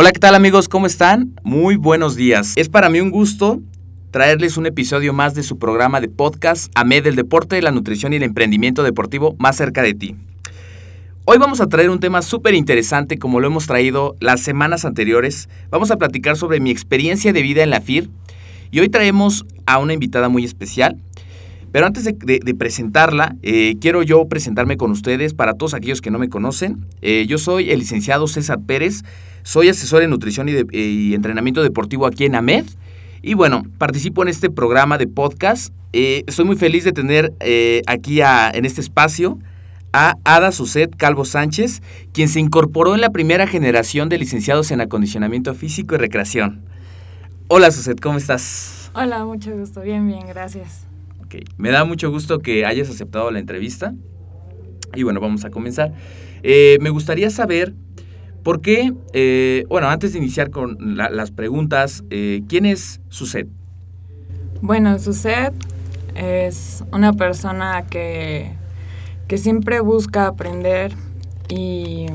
Hola, ¿qué tal amigos? ¿Cómo están? Muy buenos días. Es para mí un gusto traerles un episodio más de su programa de podcast AMED del deporte, la nutrición y el emprendimiento deportivo más cerca de ti. Hoy vamos a traer un tema súper interesante como lo hemos traído las semanas anteriores. Vamos a platicar sobre mi experiencia de vida en la FIR y hoy traemos a una invitada muy especial. Pero antes de, presentarla, eh, quiero yo presentarme con ustedes para todos aquellos que no me conocen. Eh, yo soy el licenciado César Pérez, soy asesor en nutrición y, entrenamiento deportivo aquí en AMED. Y bueno, participo en este programa de podcast. Eh, estoy muy feliz de tener eh, aquí en este espacio a Ada Suset Calvo Sánchez, quien se incorporó en la primera generación de licenciados en acondicionamiento físico y recreación. Hola Suset, ¿cómo estás? Hola, mucho gusto. Bien, bien, gracias. Ok, me da mucho gusto que hayas aceptado la entrevista. Y bueno, vamos a comenzar. Eh, me gustaría saber ¿Por qué? Eh, bueno, antes de iniciar con las preguntas, eh, ¿quién es Suset? Bueno, Suset es una persona que, que siempre busca aprender y,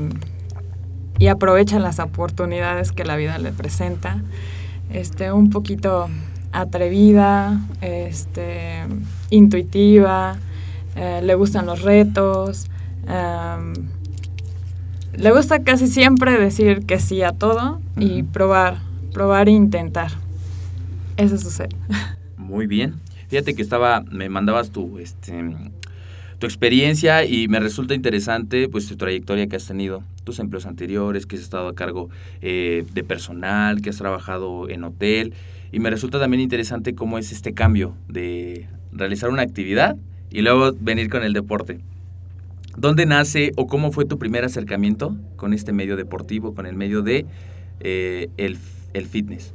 y, aprovecha las oportunidades que la vida le presenta. Este, un poquito atrevida, este, intuitiva, eh, le gustan los retos. Le gusta casi siempre decir que sí a todo y probar, probar e intentar. Eso sucede. Muy bien. Fíjate que estaba, me mandabas tu, este, tu experiencia y me resulta interesante pues tu trayectoria que has tenido, tus empleos anteriores, que has estado a cargo eh, de personal, que has trabajado en hotel y me resulta también interesante cómo es este cambio de realizar una actividad y luego venir con el deporte. ¿Dónde nace o cómo fue tu primer acercamiento con este medio deportivo, con el medio de eh, el, fitness?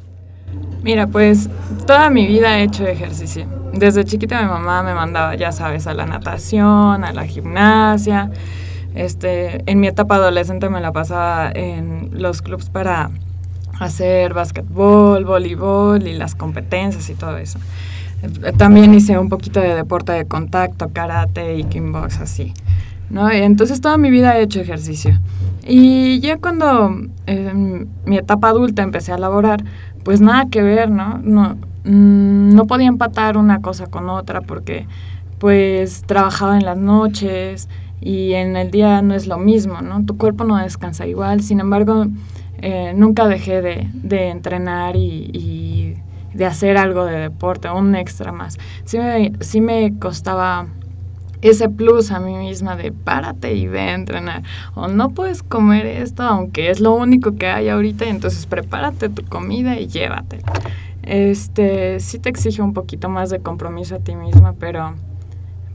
Mira, pues toda mi vida he hecho ejercicio. Desde chiquita mi mamá me mandaba, ya sabes, a la natación, a la gimnasia. Este, en mi etapa adolescente me la pasaba en los clubs para hacer básquetbol, voleibol y las competencias y todo eso. También hice un poquito de deporte de contacto, karate y kickbox así. ¿no? entonces toda mi vida he hecho ejercicio. Y ya cuando en mi etapa adulta empecé a laborar, pues nada que ver, ¿no? No, mm, no podía empatar una cosa con otra porque pues trabajaba en las noches y en el día no es lo mismo, ¿no? Tu cuerpo no descansa igual, sin embargo, eh, nunca dejé de, de entrenar y, y, de hacer algo de deporte, un extra más. Sí me, sí me costaba ese plus a mí misma de párate y ve a entrenar. O no puedes comer esto, aunque es lo único que hay ahorita, entonces prepárate tu comida y llévate. Este, sí te exige un poquito más de compromiso a ti misma, pero,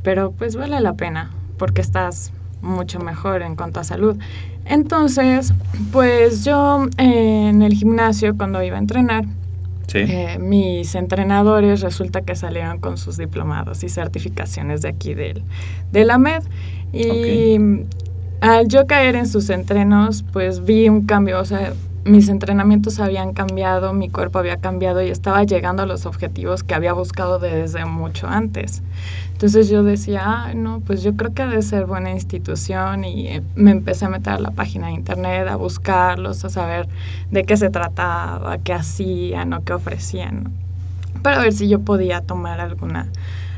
pero pues vale la pena, porque estás mucho mejor en cuanto a salud. Entonces, pues yo en el gimnasio cuando iba a entrenar, eh, mis entrenadores resulta que salieron con sus diplomados y certificaciones de aquí del, de la MED. Y al yo caer en sus entrenos, pues vi un cambio. O sea, mis entrenamientos habían cambiado, mi cuerpo había cambiado y estaba llegando a los objetivos que había buscado desde mucho antes. Entonces yo decía, ah, no, pues yo creo que ha de ser buena institución y eh, me empecé a meter a la página de internet, a buscarlos, a saber de qué se trataba, qué hacían o qué ofrecían, para ver si yo podía tomar alguna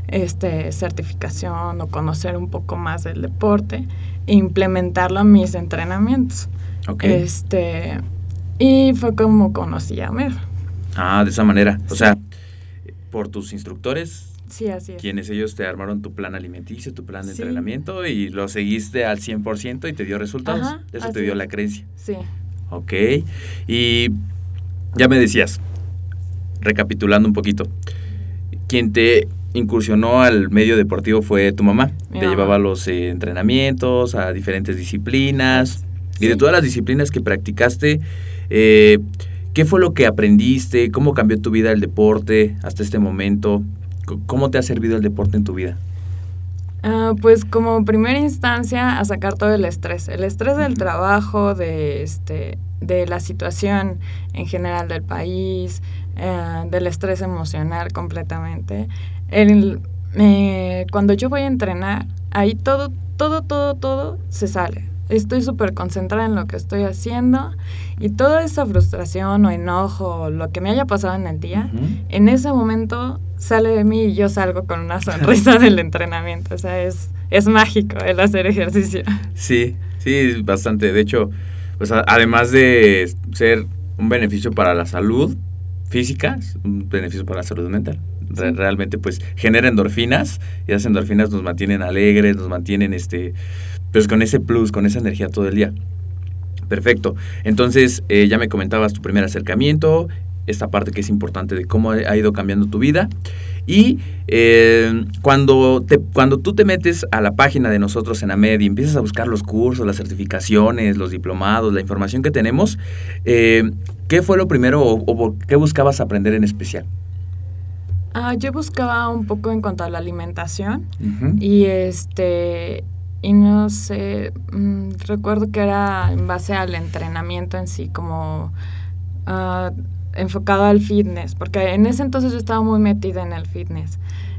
este, certificación o conocer un poco más del deporte e implementarlo en mis entrenamientos. Este, y fue como conocí a Mer. Ah, de esa manera. O sea, por tus instructores. Sí, así es. Quienes ellos te armaron tu plan alimenticio, tu plan de entrenamiento y lo seguiste al 100% y te dio resultados. Eso te dio la creencia. Sí. Ok. Y ya me decías, recapitulando un poquito, quien te incursionó al medio deportivo fue tu mamá. te llevaba a los eh, entrenamientos, a diferentes disciplinas. Y de todas las disciplinas que practicaste, eh, ¿qué fue lo que aprendiste? ¿Cómo cambió tu vida el deporte hasta este momento? ¿Cómo te ha servido el deporte en tu vida? Ah, pues como primera instancia a sacar todo el estrés, el estrés del trabajo, de este, de la situación en general del país, eh, del estrés emocional completamente. El, eh, cuando yo voy a entrenar, ahí todo, todo, todo, todo se sale estoy súper concentrada en lo que estoy haciendo y toda esa frustración o enojo o lo que me haya pasado en el día, en ese momento sale de mí y yo salgo con una sonrisa del entrenamiento. O sea, es, es mágico el hacer ejercicio. Sí, sí, bastante. De hecho, pues además de ser un beneficio para la salud física, un beneficio para la salud mental. Realmente pues genera endorfinas y esas endorfinas nos mantienen alegres, nos mantienen este pues con ese plus, con esa energía todo el día. Perfecto. Entonces, eh, ya me comentabas tu primer acercamiento, esta parte que es importante de cómo ha ido cambiando tu vida. Y eh, cuando, te, cuando tú te metes a la página de nosotros en AMED y empiezas a buscar los cursos, las certificaciones, los diplomados, la información que tenemos, eh, ¿qué fue lo primero o, qué buscabas aprender en especial? Ah, yo buscaba un poco en cuanto a la alimentación y este y no sé, mm, recuerdo que era en base al entrenamiento en sí, como uh, enfocado al fitness, porque en ese entonces yo estaba muy metida en el fitness.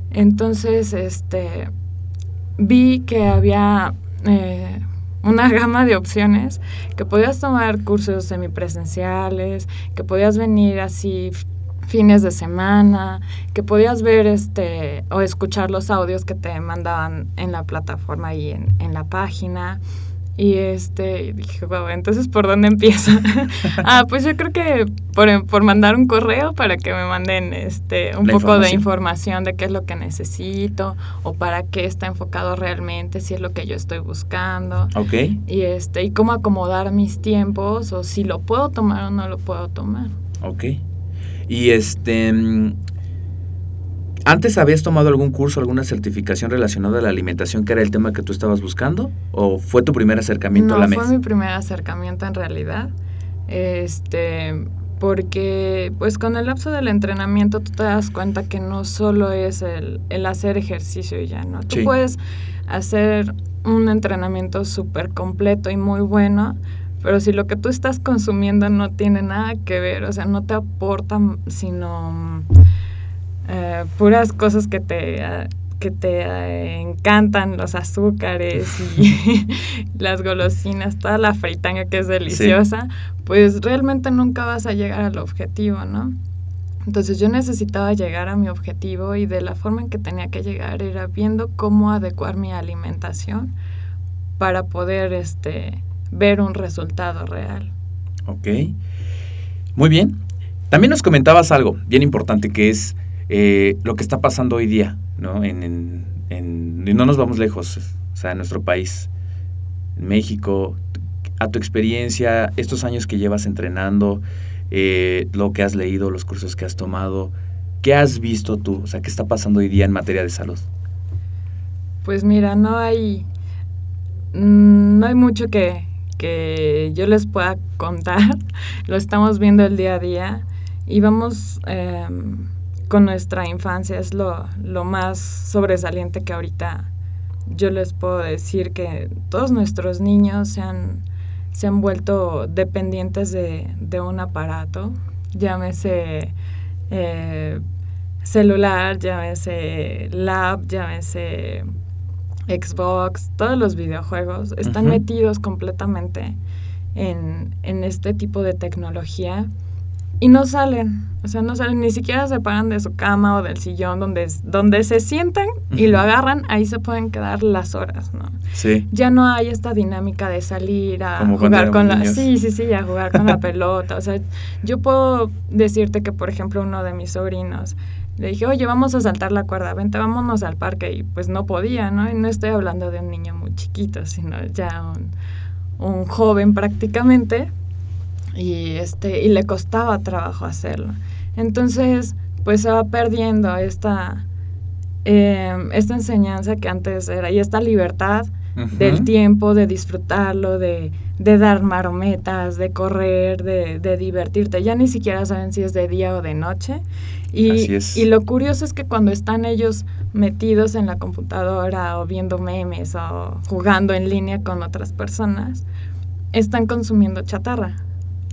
Entonces, este, vi que había eh, una gama de opciones, que podías tomar cursos semipresenciales, que podías venir así fines de semana, que podías ver este o escuchar los audios que te mandaban en la plataforma y en, en la página. Y este, dije, wow, entonces ¿por dónde empiezo? ah, pues yo creo que por, por, mandar un correo para que me manden este un poco de información de qué es lo que necesito o para qué está enfocado realmente, si es lo que yo estoy buscando. Ok. Y este, y cómo acomodar mis tiempos o si lo puedo tomar o no lo puedo tomar. Ok. Y este... ¿Antes habías tomado algún curso, alguna certificación relacionada a la alimentación, que era el tema que tú estabas buscando? ¿O fue tu primer acercamiento a la mesa? fue mi primer acercamiento en realidad. Este, porque pues con el lapso del entrenamiento tú te das cuenta que no solo es el, hacer ejercicio y ya, ¿no? Tú puedes hacer un entrenamiento súper completo y muy bueno, pero si lo que tú estás consumiendo no tiene nada que ver, o sea, no te aporta sino eh, puras cosas que te, que te eh, encantan, los azúcares y las golosinas, toda la fritanga que es deliciosa, pues realmente nunca vas a llegar al objetivo, ¿no? Entonces yo necesitaba llegar a mi objetivo y de la forma en que tenía que llegar era viendo cómo adecuar mi alimentación para poder este ver un resultado real. Ok. Muy bien. También nos comentabas algo bien importante que es eh, lo que está pasando hoy día, ¿no? En, y no nos vamos lejos, o sea, en nuestro país, en México, a tu experiencia, estos años que llevas entrenando, eh, lo que has leído, los cursos que has tomado, ¿qué has visto tú? O sea, ¿qué está pasando hoy día en materia de salud? Pues mira, no hay, mm, no hay mucho que, que yo les pueda contar. Lo estamos viendo el día a día y vamos em, con nuestra infancia. Es lo, lo más sobresaliente que ahorita yo les puedo decir que todos nuestros niños se han, se han vuelto dependientes de, de un aparato, llámese eh, celular, llámese lab, llámese Xbox, todos los videojuegos están metidos completamente en, en este tipo de tecnología y no salen. O sea, no salen, ni siquiera se paran de su cama o del sillón donde, donde se sientan y lo agarran, ahí se pueden quedar las horas, ¿no? Sí. Ya no hay esta dinámica de salir a jugar con la... Sí, sí, sí, a jugar con la pelota. O sea, yo puedo decirte que, por ejemplo, uno de mis sobrinos, le dije, oye, vamos a saltar la cuerda, vente, vámonos al parque. Y pues no podía, ¿no? Y no estoy hablando de un niño muy chiquito, sino ya un, un joven prácticamente y, este, y le costaba trabajo hacerlo. Entonces, pues se va perdiendo esta, em, esta enseñanza que antes era y esta libertad del tiempo, de disfrutarlo, de, de dar marometas, de correr, de, de, divertirte. Ya ni siquiera saben si es de día o de noche. Y, y lo curioso es que cuando están ellos metidos en la computadora o viendo memes o jugando en línea con otras personas, están consumiendo chatarra.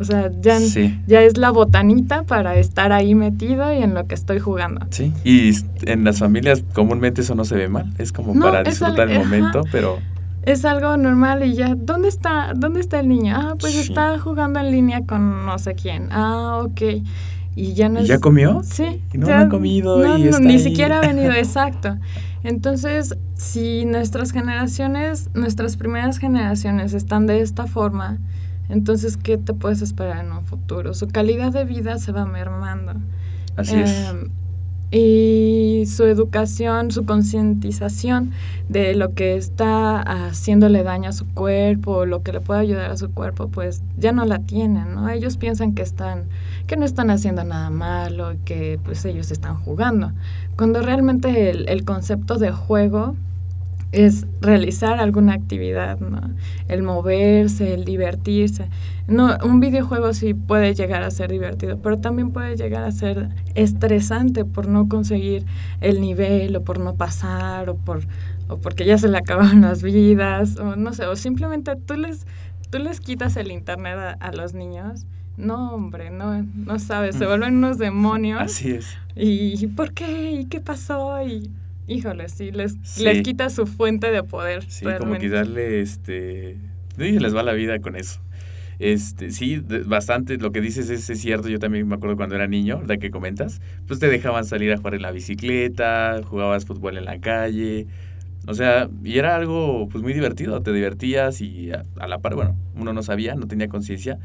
O sea, ya, ya es la botanita para estar ahí metido y en lo que estoy jugando. Sí, y en las familias comúnmente eso no se ve mal, es como para disfrutar el momento, pero... Es algo normal y ya, ¿dónde está, dónde está el niño? Ah, pues está jugando en línea con no sé quién. Ah, ok. Y ya no ¿Ya comió? Sí. Y no, ha comido y ni siquiera ha venido, exacto. Entonces, si nuestras generaciones, nuestras primeras generaciones están de esta forma, entonces, ¿qué te puedes esperar en un futuro? Su calidad de vida se va mermando. Así es. Y su educación, su concientización de lo que está haciéndole daño a su cuerpo, lo que le puede ayudar a su cuerpo, pues ya no la tienen, ¿no? Ellos piensan que están, que no están haciendo nada malo, que pues ellos están jugando. Cuando realmente el, el concepto de juego es realizar alguna actividad, ¿no? El moverse, el divertirse. No, un videojuego sí puede llegar a ser divertido, pero también puede llegar a ser estresante por no conseguir el nivel o por no pasar o por o porque ya se le acabaron las vidas o no sé, o simplemente tú les tú les quitas el internet a, a los niños. No, hombre, no, no sabes, se mm. vuelven unos demonios. Así es. ¿Y por qué? ¿Y qué pasó? Y Híjole, sí, les, les quita su fuente de poder. Sí, como quitarle, este, les va la vida con eso. Este, sí, bastante, lo que dices es, es, cierto, yo también me acuerdo cuando era niño, la que comentas, pues te dejaban salir a jugar en la bicicleta, jugabas fútbol en la calle, o sea, y era algo pues muy divertido, te divertías y a, a la par, bueno, uno no sabía, no tenía conciencia,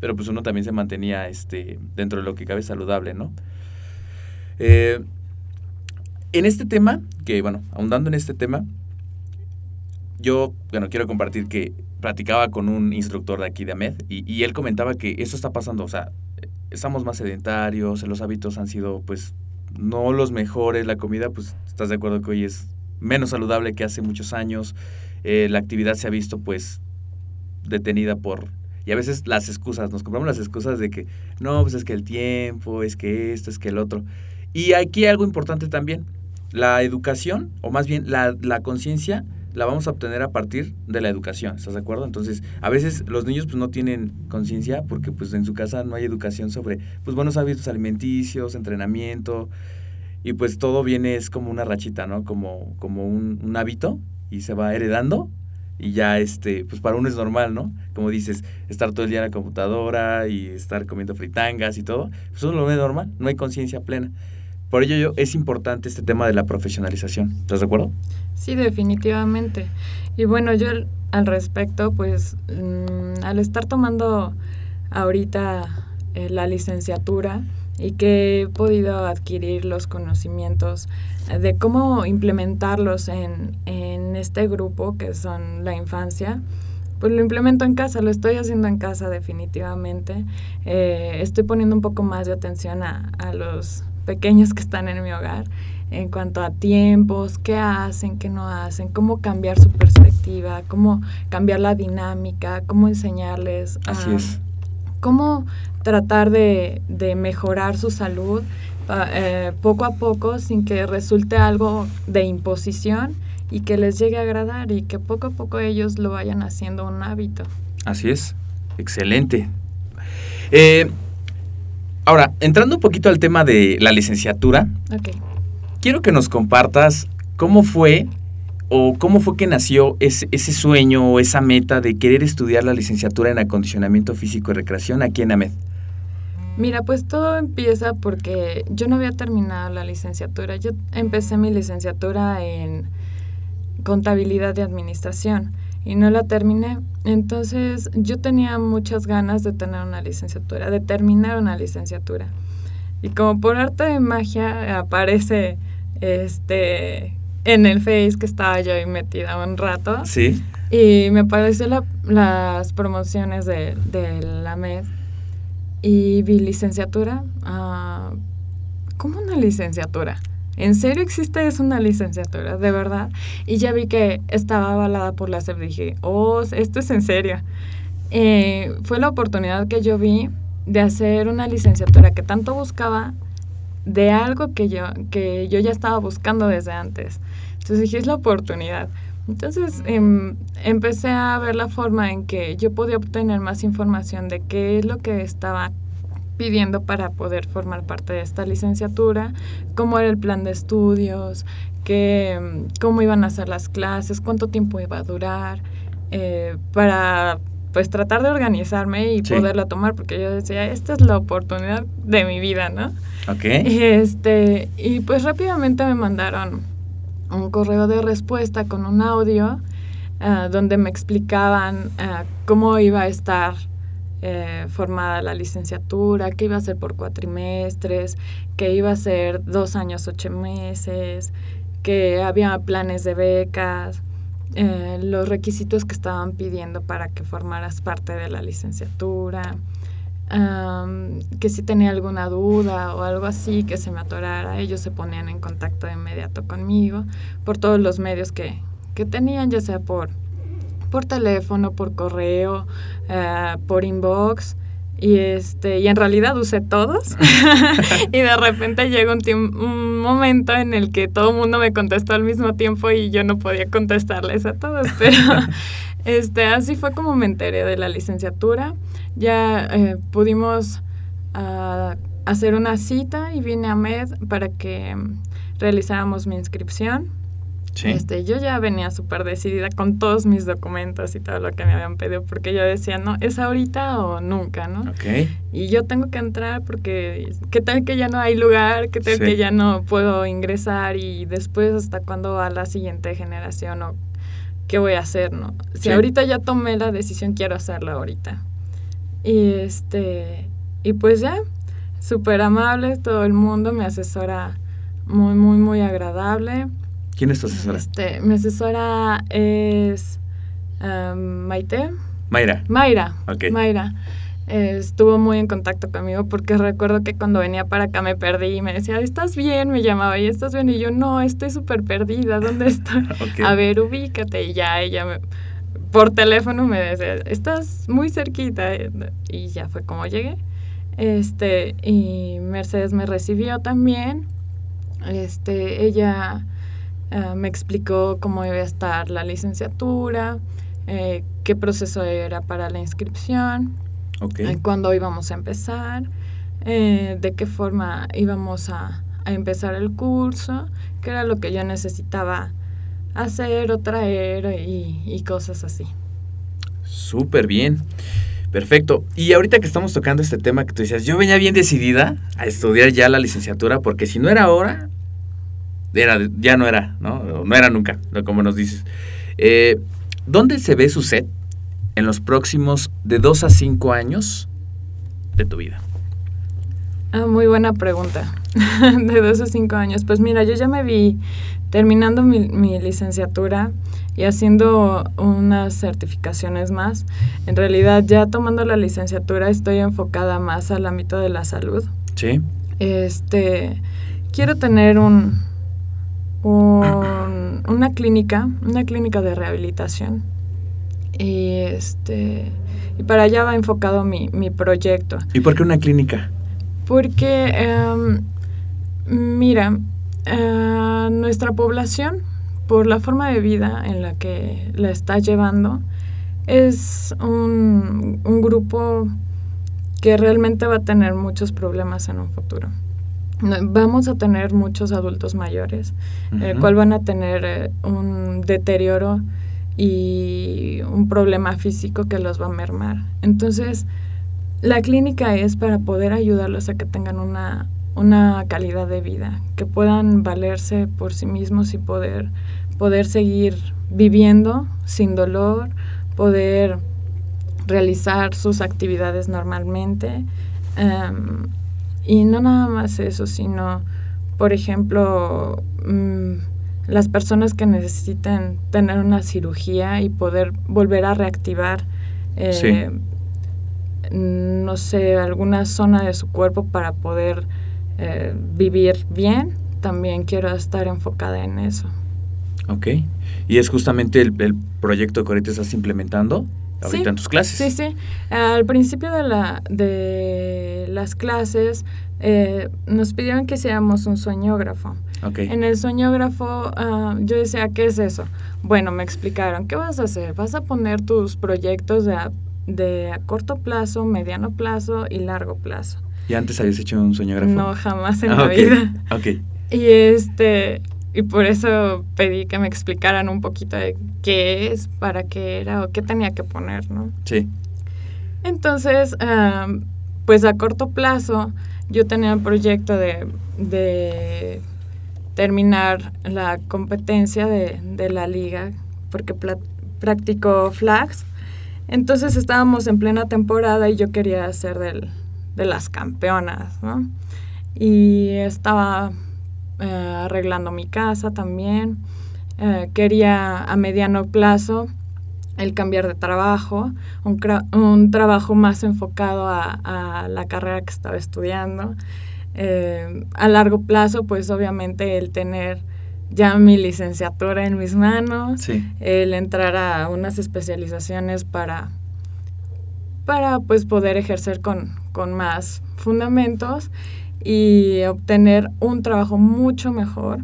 pero pues uno también se mantenía este, dentro de lo que cabe saludable, ¿no? Eh, en este tema, que bueno, ahondando en este tema, yo, bueno, quiero compartir que platicaba con un instructor de aquí de AMED y, él comentaba que eso está pasando, o sea, estamos más sedentarios, los hábitos han sido pues no los mejores, la comida pues estás de acuerdo que hoy es menos saludable que hace muchos años, eh, la actividad se ha visto pues detenida por... Y a veces las excusas, nos compramos las excusas de que no, pues es que el tiempo, es que esto, es que el otro. Y aquí hay algo importante también. La educación, o más bien la, la conciencia, la vamos a obtener a partir de la educación, ¿estás de acuerdo? Entonces, a veces los niños pues no tienen conciencia porque pues en su casa no hay educación sobre pues buenos hábitos alimenticios, entrenamiento y pues todo viene es como una rachita, ¿no? Como, como un, un hábito y se va heredando y ya este pues para uno es normal, ¿no? Como dices, estar todo el día en la computadora y estar comiendo fritangas y todo, pues uno lo normal, no hay conciencia plena. Por ello yo, es importante este tema de la profesionalización. ¿Estás de acuerdo? Sí, definitivamente. Y bueno, yo al respecto, pues mm, al estar tomando ahorita eh, la licenciatura y que he podido adquirir los conocimientos de cómo implementarlos en, en este grupo que son la infancia, pues lo implemento en casa, lo estoy haciendo en casa definitivamente. Eh, estoy poniendo un poco más de atención a, a los pequeños que están en mi hogar en cuanto a tiempos, qué hacen, qué no hacen, cómo cambiar su perspectiva, cómo cambiar la dinámica, cómo enseñarles Así es. cómo tratar de, de mejorar su salud eh, poco a poco sin que resulte algo de imposición y que les llegue a agradar y que poco a poco ellos lo vayan haciendo un hábito. Así es. Excelente. Eh, ahora, entrando un poquito al tema de la licenciatura, quiero que nos compartas cómo fue o cómo fue que nació ese, ese, sueño o esa meta de querer estudiar la licenciatura en acondicionamiento físico y recreación aquí en AMED. Mira, pues todo empieza porque yo no había terminado la licenciatura. Yo empecé mi licenciatura en contabilidad y administración y no la terminé. Entonces yo tenía muchas ganas de tener una licenciatura, de terminar una licenciatura. Y como por arte de magia aparece este en el Face que estaba yo ahí metida un rato. Sí. Y me apareció las promociones de, de la MED y vi licenciatura. Uh, ¿Cómo una licenciatura? ¿En serio existe una licenciatura? ¿De verdad? Y ya vi que estaba avalada por la SEP. Dije, oh, esto es en serio. Eh, fue la oportunidad que yo vi de hacer una licenciatura que tanto buscaba de algo que yo, que yo ya estaba buscando desde antes. Entonces dije, es la oportunidad. Entonces em, empecé a ver la forma en que yo podía obtener más información de qué es lo que estaba pidiendo para poder formar parte de esta licenciatura, cómo era el plan de estudios, em, cómo iban a ser las clases, cuánto tiempo iba a durar, eh, para pues tratar de organizarme y poderla tomar, porque yo decía, esta es la oportunidad de mi vida, ¿no? Ok. Este, y pues rápidamente me mandaron un correo de respuesta con un audio uh, donde me explicaban uh, cómo iba a estar eh, formada la licenciatura, que iba a ser por cuatrimestres, que iba a ser dos años, ocho meses, que había planes de becas, eh, los requisitos que estaban pidiendo para que formaras parte de la licenciatura que si tenía alguna duda o algo así que se me atorara, ellos se ponían en contacto de inmediato conmigo por todos los medios que, que tenían, ya sea por, por teléfono, por correo, uh, por inbox. Y, este, y en realidad usé todos. y de repente llegó un, un momento en el que todo el mundo me contestó al mismo tiempo y yo no podía contestarles a todos. Pero este, así fue como me enteré de la licenciatura. Ya eh, pudimos uh, hacer una cita y vine a MED para que um, realizáramos mi inscripción. Sí. Este, yo ya venía súper decidida con todos mis documentos y todo lo que me habían pedido, porque yo decía, no, es ahorita o nunca, ¿no? Okay. Y yo tengo que entrar porque, ¿qué tal que ya no hay lugar? ¿Qué tal sí. que ya no puedo ingresar? Y después, ¿hasta cuándo va la siguiente generación? ¿O qué voy a hacer, no? Si sí. ahorita ya tomé la decisión, quiero hacerla ahorita. Y este, y pues ya, súper amable, todo el mundo, mi asesora muy, muy, muy agradable. ¿Quién es tu asesora? Este, mi asesora es um, Maite. Mayra. Mayra. Okay. Mayra. Eh, estuvo muy en contacto conmigo porque recuerdo que cuando venía para acá me perdí y me decía, ¿estás bien? Me llamaba y ¿estás bien? Y yo, no, estoy súper perdida, ¿dónde estoy? okay. A ver, ubícate. Y ya ella me, por teléfono me decía, estás muy cerquita. Y ya fue como llegué. Este, y Mercedes me recibió también. Este, ella uh, me explicó cómo iba a estar la licenciatura, eh, qué proceso era para la inscripción, okay. eh, cuándo íbamos a empezar, eh, de qué forma íbamos a, a, empezar el curso, qué era lo que yo necesitaba hacer o traer y, y cosas así. Súper bien. Perfecto. Y ahorita que estamos tocando este tema que tú decías, yo venía bien decidida a estudiar ya la licenciatura, porque si no era ahora, era, ya no era, ¿no? No era nunca, como nos dices. Eh, ¿Dónde se ve su set en los próximos de 2 a 5 años de tu vida? Ah, muy buena pregunta. de 2 a 5 años. Pues mira, yo ya me vi terminando mi, mi, licenciatura y haciendo unas certificaciones más. En realidad, ya tomando la licenciatura, estoy enfocada más al ámbito de la salud. Sí. Este, quiero tener un, un, una clínica, una clínica de rehabilitación. Y este y para allá va enfocado mi, mi proyecto. ¿Y por qué una clínica? Porque, um, mira, uh, nuestra población, por la forma de vida en la que la está llevando, es un, un grupo que realmente va a tener muchos problemas en un futuro. Vamos a tener muchos adultos mayores, el cual van a tener eh, un deterioro y un problema físico que los va a mermar. Entonces, la clínica es para poder ayudarlos a que tengan una, una calidad de vida, que puedan valerse por sí mismos y poder, poder seguir viviendo sin dolor, poder realizar sus actividades normalmente. Em, y no nada más eso, sino, por ejemplo, mm, las personas que necesiten tener una cirugía y poder volver a reactivar, eh, no sé, alguna zona de su cuerpo para poder eh, vivir bien, también quiero estar enfocada en eso. Ok. ¿Y es justamente el, el proyecto que ahorita estás implementando? Ahorita en tus clases. Sí, sí. Al principio de, la, de las clases eh, nos pidieron que hiciéramos un sueñógrafo. Okay. En el sueñógrafo uh, yo decía, ¿qué es eso? Bueno, me explicaron, ¿qué vas a hacer? Vas a poner tus proyectos de a, de a corto plazo, mediano plazo y largo plazo. ¿Y antes habías hecho un sueñógrafo? No, jamás en ah, la vida. Ok. Y este, y por eso pedí que me explicaran un poquito de qué es, para qué era o qué tenía que poner, ¿no? Sí. Entonces, pues a corto plazo yo tenía el proyecto de, de terminar la competencia de, de la liga, porque practico flags. Entonces estábamos en plena temporada y yo quería ser del, de las campeonas, ¿no? Y estaba eh, arreglando mi casa también. Eh, quería a mediano plazo el cambiar de trabajo, un, un trabajo más enfocado a, la carrera que estaba estudiando. Eh, a largo plazo, pues obviamente el tener ya mi licenciatura en mis manos, el entrar a unas especializaciones para, para pues poder ejercer con, con más fundamentos y obtener un trabajo mucho mejor.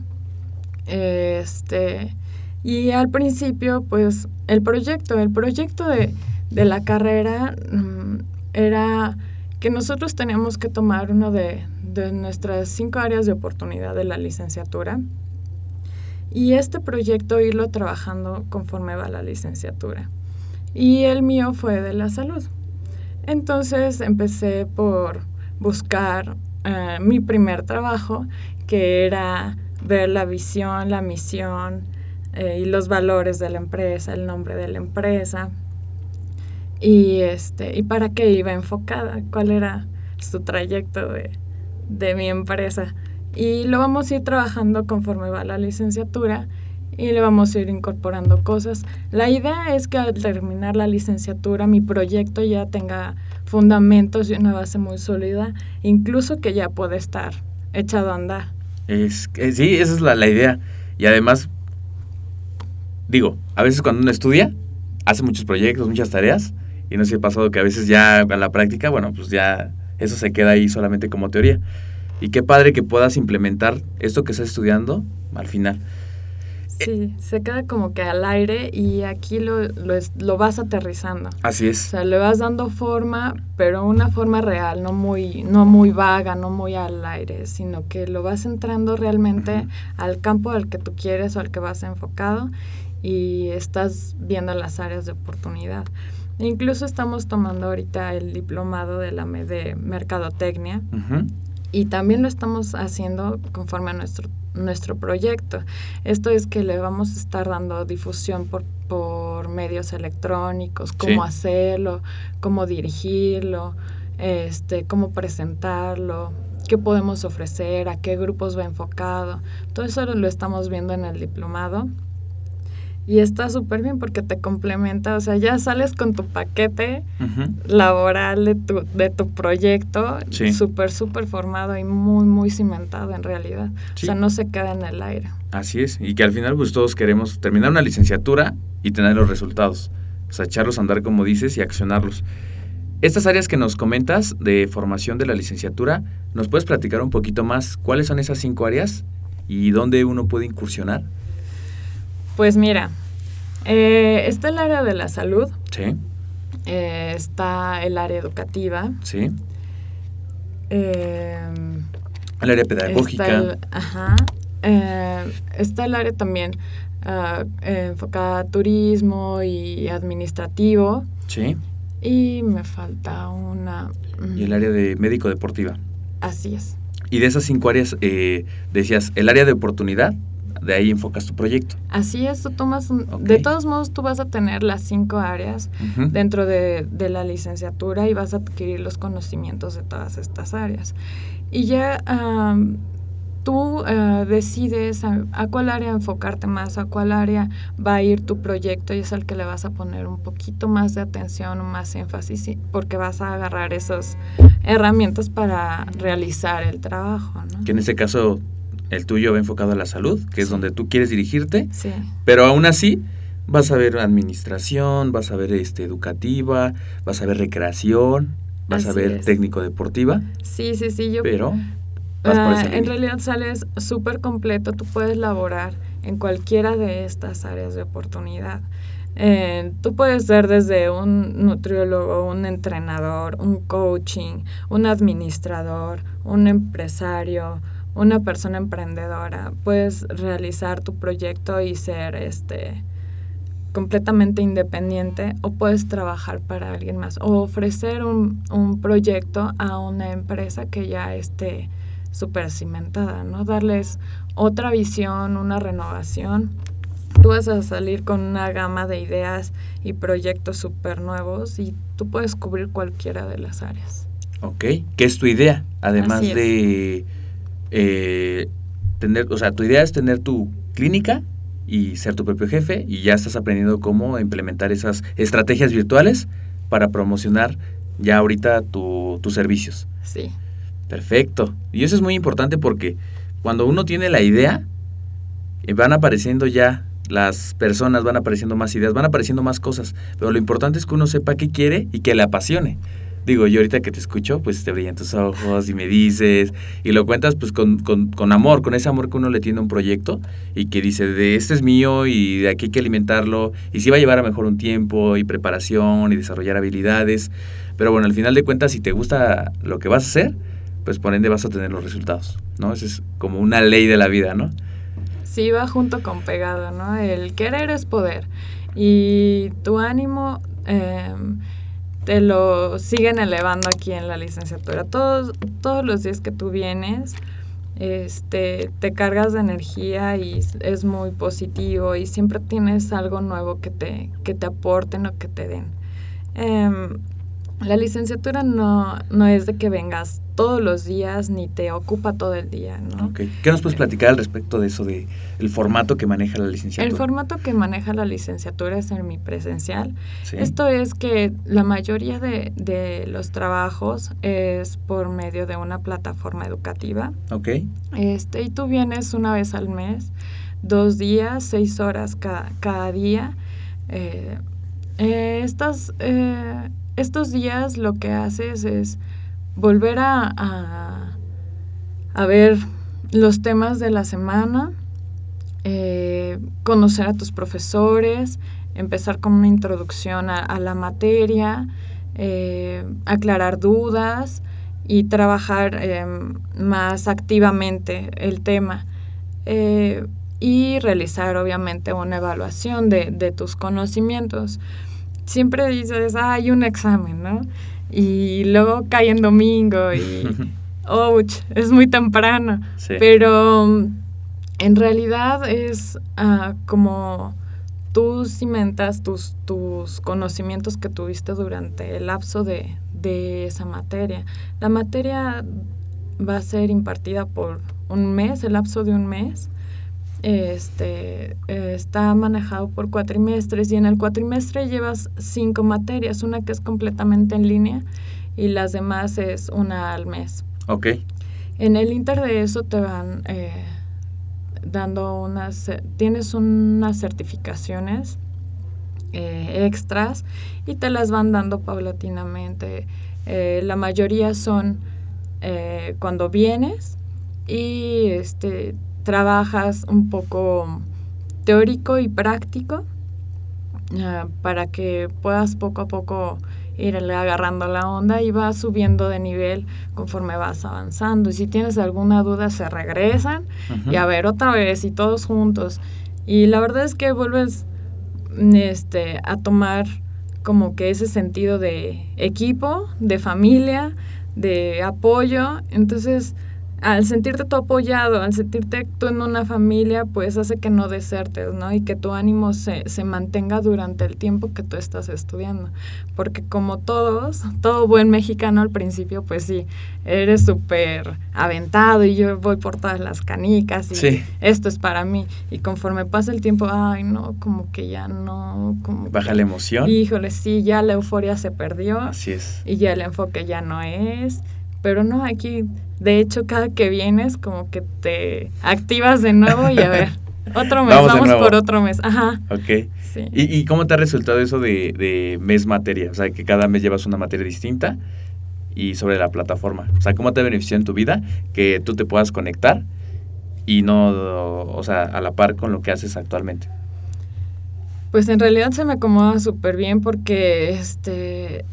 Este, y al principio, pues el proyecto, el proyecto de, la carrera mm, era que nosotros teníamos que tomar uno de, de nuestras cinco áreas de oportunidad de la licenciatura y este proyecto irlo trabajando conforme va la licenciatura. Y el mío fue de la salud. Entonces empecé por buscar eh, mi primer trabajo, que era ver la visión, la misión eh, y los valores de la empresa, el nombre de la empresa y este y para qué iba enfocada, cuál era su trayecto de, de mi empresa. Y lo vamos a ir trabajando conforme va la licenciatura y le vamos a ir incorporando cosas. La idea es que al terminar la licenciatura mi proyecto ya tenga fundamentos y una base muy sólida, incluso que ya puede estar echado a andar. Es, sí, esa es la, la idea. Y además, digo, a veces cuando uno estudia, hace muchos proyectos, muchas tareas, y no sé si ha pasado que a veces ya a la práctica, bueno, pues ya eso se queda ahí solamente como teoría. Y qué padre que puedas implementar esto que estás estudiando al final. Sí, se queda como que al aire y aquí lo, lo, lo, vas aterrizando. Así es. O sea, le vas dando forma, pero una forma real, no muy, no muy vaga, no muy al aire, sino que lo vas entrando realmente al campo al que tú quieres o al que vas enfocado y estás viendo las áreas de oportunidad. Incluso estamos tomando ahorita el diplomado de la de Mercadotecnia y también lo estamos haciendo conforme a nuestro nuestro proyecto. Esto es que le vamos a estar dando difusión por, por medios electrónicos, cómo hacerlo, cómo dirigirlo, este, cómo presentarlo, qué podemos ofrecer, a qué grupos va enfocado. Todo eso lo estamos viendo en el diplomado y está súper bien porque te complementa, o sea, ya sales con tu paquete laboral de tu, de tu proyecto, súper, súper formado y muy, muy cimentado en realidad. O sea, no se queda en el aire. Así es, y que al final pues todos queremos terminar una licenciatura y tener los resultados, o sea, echarlos a andar como dices y accionarlos. Estas áreas que nos comentas de formación de la licenciatura, ¿nos puedes platicar un poquito más cuáles son esas cinco áreas y dónde uno puede incursionar? Pues mira, Eh, está el área de la salud. Sí. Eh, está el área educativa. Sí. Eh, el área pedagógica. Está el, ajá. Eh, está el área también uh, enfocada a turismo y administrativo. Sí. Y me falta una... Y el área de médico deportiva. Así es. Y de esas cinco áreas, eh, decías, el área de oportunidad, de ahí enfocas tu proyecto. Así es, tú tomas, un, okay. de todos modos tú vas a tener las cinco áreas uh -huh. dentro de, de, la licenciatura y vas a adquirir los conocimientos de todas estas áreas. Y ya um, tú uh, decides a, a, cuál área enfocarte más, a cuál área va a ir tu proyecto y es al que le vas a poner un poquito más de atención más énfasis porque vas a agarrar esas herramientas para realizar el trabajo. ¿no? Que en este caso el tuyo va enfocado a la salud, que es donde tú quieres dirigirte, sí. pero aún así vas a ver administración, vas a ver este, educativa, vas a ver recreación, vas Así a ver es. técnico deportiva, Sí, sí, sí. Yo, pero vas por Ah, esa en realidad sales súper completo, tú puedes laborar en cualquiera de estas áreas de oportunidad. Eh, tú puedes ser desde un nutriólogo, un entrenador, un coaching, un administrador, un empresario, una persona emprendedora. Puedes realizar tu proyecto y ser este completamente independiente o puedes trabajar para alguien más o ofrecer un, un proyecto a una empresa que ya esté súper cimentada, ¿no? Darles otra visión, una renovación. Tú vas a salir con una gama de ideas y proyectos súper nuevos y tú puedes cubrir cualquiera de las áreas. Ok, ¿qué es tu idea? Además de eh, tener, o sea, tu idea es tener tu clínica y ser tu propio jefe y ya estás aprendiendo cómo implementar esas estrategias virtuales para promocionar ya ahorita tu- tus servicios. Sí, Perfecto. Y eso es muy importante porque cuando uno tiene la idea, eh, van apareciendo ya las personas, van apareciendo más ideas, van apareciendo más cosas. Pero lo importante es que uno sepa qué quiere y que le apasione. Digo, yo ahorita que te escucho, pues te brillan tus ojos y me dices y lo cuentas pues con, con, con amor, con ese amor que uno le tiene a un proyecto y que dice, de este es mío y de aquí hay que alimentarlo y sí va a llevar a mejor un tiempo y preparación y desarrollar habilidades. Pero bueno, al final de cuentas, si te gusta lo que vas a hacer, pues por ende vas a tener los resultados, ¿no? Esa es como una ley de la vida, ¿no? sí va junto con pegado, ¿no? El querer es poder y tu ánimo eh, te lo siguen elevando aquí en la licenciatura. Todos, todos los días que tú vienes, este, te cargas de energía y es- muy positivo y siempre tienes algo nuevo que te, que te aporten o que te den. Em, la licenciatura no, no es de que vengas todos los días ni te ocupa todo el día, ¿no? Ok. ¿Qué nos puedes platicar al respecto de eso, de el formato que maneja la licenciatura? El formato que maneja la licenciatura es semipresencial. Sí. Esto es que la mayoría de, de los trabajos es por medio de una plataforma educativa. Ok. Este, y tú vienes una vez al mes, dos días, seis horas cada, cada día. Eh, eh, estas, eh, estos días lo que haces es volver a, a, a ver los temas de la semana, eh, conocer a tus profesores, empezar con una introducción a, la materia, eh, aclarar dudas y trabajar eh, más activamente el tema. Eh, y realizar obviamente una evaluación de, de tus conocimientos. Siempre dices, ah, hay un examen, ¿no? Y luego cae en domingo y, ouch, es muy temprano. Sí. Pero en realidad es ah, como tú cimentas tus, tus conocimientos que tuviste durante el lapso de, de esa materia. La materia va a ser impartida por un mes, el lapso de un mes. Este eh, está manejado por cuatrimestres y en el cuatrimestre llevas cinco materias, una que es completamente en línea y las demás es una al mes. Ok. En el inter de eso te van eh, dando unas, tienes unas certificaciones eh, extras y te las van dando paulatinamente. Eh, la mayoría son eh, cuando vienes y este, trabajas un poco teórico y práctico ah, para que puedas poco a poco irle agarrando la onda y vas subiendo de nivel conforme vas avanzando. Y si tienes alguna duda, se regresan y a ver otra vez y todos juntos. Y la verdad es que vuelves este, a tomar como que ese sentido de equipo, de familia, de apoyo. Entonces, al sentirte tú apoyado, al sentirte tú en una familia, pues hace que no desertes, ¿no? Y que tu ánimo se, se mantenga durante el tiempo que tú estás estudiando. Porque como todos, todo buen mexicano al principio, pues sí, eres súper aventado y yo voy por todas las canicas y esto es para mí. Y conforme pasa el tiempo, ay, no, como que ya no... Como Baja la emoción. Híjole, sí, ya la euforia se perdió. Así es. Y ya el enfoque ya no es. Pero no, aquí de hecho, cada que vienes, como que te activas de nuevo y a ver, otro mes, vamos, por otro mes. Ajá. Ok. Sí. ¿Y, cómo te ha resultado eso de, de mes materia? O sea, que cada mes llevas una materia distinta y sobre la plataforma. O sea, ¿cómo te ha beneficiado en tu vida que tú te puedas conectar y no, o sea, a la par con lo que haces actualmente? Pues en realidad se me acomoda súper bien porque este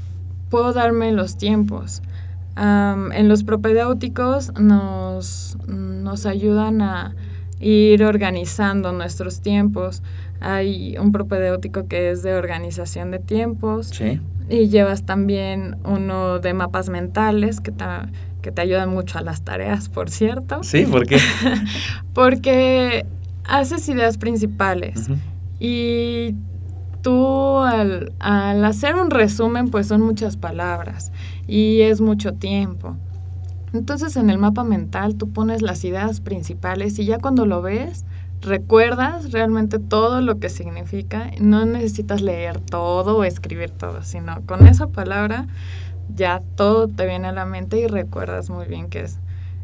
puedo darme los tiempos en los propedéuticos nos, nos ayudan a ir organizando nuestros tiempos. Hay un propedéutico que es de organización de tiempos. Y llevas también uno de mapas mentales que te, que te ayudan mucho a las tareas, por cierto. Sí, ¿por qué? Porque haces ideas principales. Y tú al, al hacer un resumen, pues son muchas palabras y es mucho tiempo. Entonces en el mapa mental tú pones las ideas principales y ya cuando lo ves, recuerdas realmente todo lo que significa. No necesitas leer todo o escribir todo, sino con esa palabra ya todo te viene a la mente y recuerdas muy bien qué es,